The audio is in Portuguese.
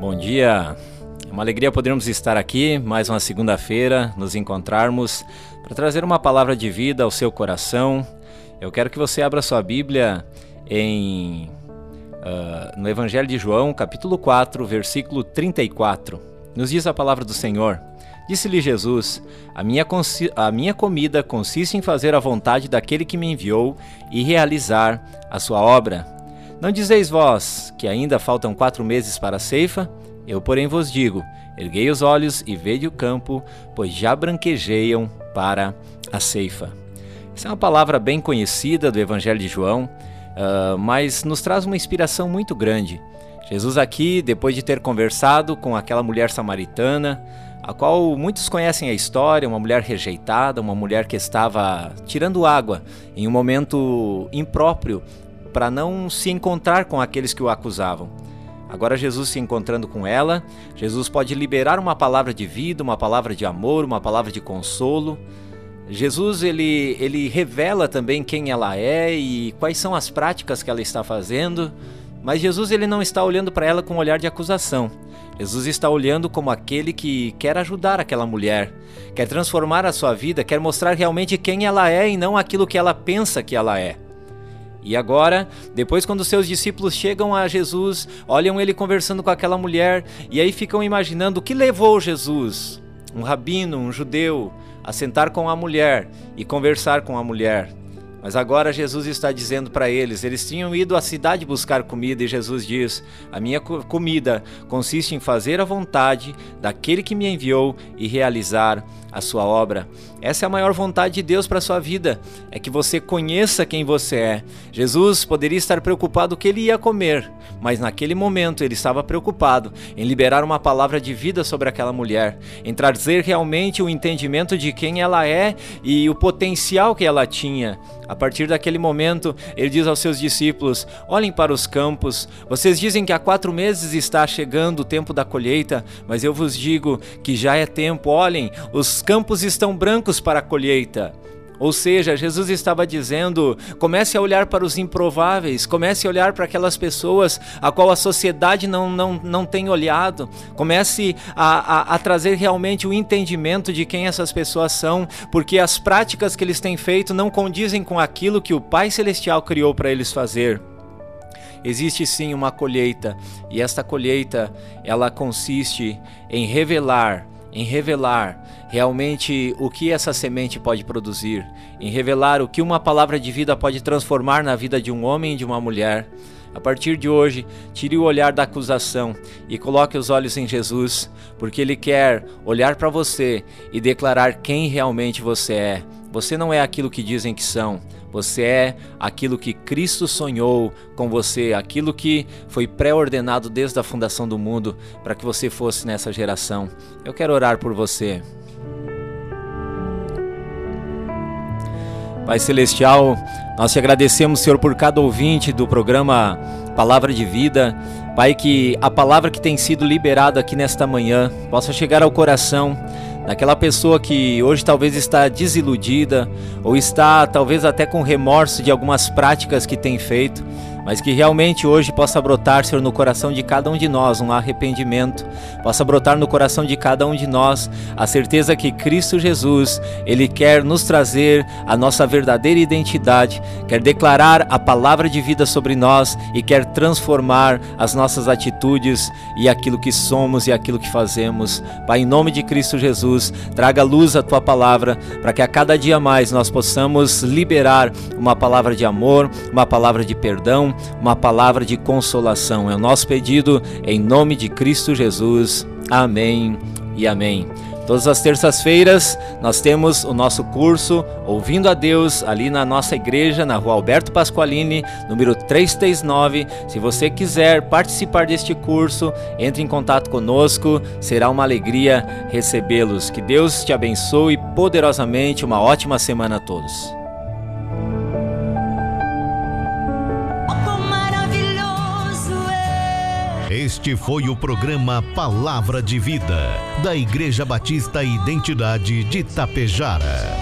Bom dia. É uma alegria podermos estar aqui mais uma segunda-feira, nos encontrarmos para trazer uma palavra de vida ao seu coração. Eu quero que você abra sua Bíblia em uh, no Evangelho de João, capítulo 4, versículo 34. Nos diz a palavra do Senhor. Disse-lhe Jesus: a minha, a minha comida consiste em fazer a vontade daquele que me enviou e realizar a sua obra. Não dizeis vós que ainda faltam quatro meses para a ceifa? Eu, porém, vos digo: erguei os olhos e vede o campo, pois já branquejeiam para a ceifa. Essa é uma palavra bem conhecida do Evangelho de João, uh, mas nos traz uma inspiração muito grande. Jesus, aqui, depois de ter conversado com aquela mulher samaritana, a qual muitos conhecem a história, uma mulher rejeitada, uma mulher que estava tirando água em um momento impróprio para não se encontrar com aqueles que o acusavam. Agora, Jesus se encontrando com ela, Jesus pode liberar uma palavra de vida, uma palavra de amor, uma palavra de consolo. Jesus ele, ele revela também quem ela é e quais são as práticas que ela está fazendo, mas Jesus ele não está olhando para ela com um olhar de acusação. Jesus está olhando como aquele que quer ajudar aquela mulher, quer transformar a sua vida, quer mostrar realmente quem ela é e não aquilo que ela pensa que ela é. E agora, depois quando seus discípulos chegam a Jesus, olham ele conversando com aquela mulher e aí ficam imaginando o que levou Jesus, um rabino, um judeu, a sentar com a mulher e conversar com a mulher. Mas agora Jesus está dizendo para eles: eles tinham ido à cidade buscar comida, e Jesus diz: A minha comida consiste em fazer a vontade daquele que me enviou e realizar a sua obra. Essa é a maior vontade de Deus para a sua vida, é que você conheça quem você é. Jesus poderia estar preocupado o que ele ia comer, mas naquele momento ele estava preocupado em liberar uma palavra de vida sobre aquela mulher, em trazer realmente o entendimento de quem ela é e o potencial que ela tinha. A partir daquele momento, ele diz aos seus discípulos: Olhem para os campos. Vocês dizem que há quatro meses está chegando o tempo da colheita, mas eu vos digo que já é tempo. Olhem, os campos estão brancos para a colheita. Ou seja, Jesus estava dizendo: comece a olhar para os improváveis, comece a olhar para aquelas pessoas a qual a sociedade não, não, não tem olhado, comece a, a, a trazer realmente o entendimento de quem essas pessoas são, porque as práticas que eles têm feito não condizem com aquilo que o Pai Celestial criou para eles fazer. Existe sim uma colheita e esta colheita ela consiste em revelar em revelar realmente o que essa semente pode produzir, em revelar o que uma palavra de vida pode transformar na vida de um homem e de uma mulher. A partir de hoje, tire o olhar da acusação e coloque os olhos em Jesus, porque Ele quer olhar para você e declarar quem realmente você é. Você não é aquilo que dizem que são. Você é aquilo que Cristo sonhou com você, aquilo que foi pré-ordenado desde a fundação do mundo para que você fosse nessa geração. Eu quero orar por você. Pai Celestial, nós te agradecemos, Senhor, por cada ouvinte do programa Palavra de Vida. Pai, que a palavra que tem sido liberada aqui nesta manhã possa chegar ao coração daquela pessoa que hoje talvez está desiludida ou está talvez até com remorso de algumas práticas que tem feito mas que realmente hoje possa brotar, Senhor, no coração de cada um de nós um arrependimento, possa brotar no coração de cada um de nós a certeza que Cristo Jesus, Ele quer nos trazer a nossa verdadeira identidade, quer declarar a palavra de vida sobre nós e quer transformar as nossas atitudes e aquilo que somos e aquilo que fazemos. Pai, em nome de Cristo Jesus, traga luz à tua palavra para que a cada dia mais nós possamos liberar uma palavra de amor, uma palavra de perdão, uma palavra de consolação. É o nosso pedido em nome de Cristo Jesus. Amém e amém. Todas as terças-feiras nós temos o nosso curso Ouvindo a Deus ali na nossa igreja, na rua Alberto Pasqualini, número 339. Se você quiser participar deste curso, entre em contato conosco, será uma alegria recebê-los. Que Deus te abençoe poderosamente. Uma ótima semana a todos. Este foi o programa Palavra de Vida, da Igreja Batista Identidade de Tapejara.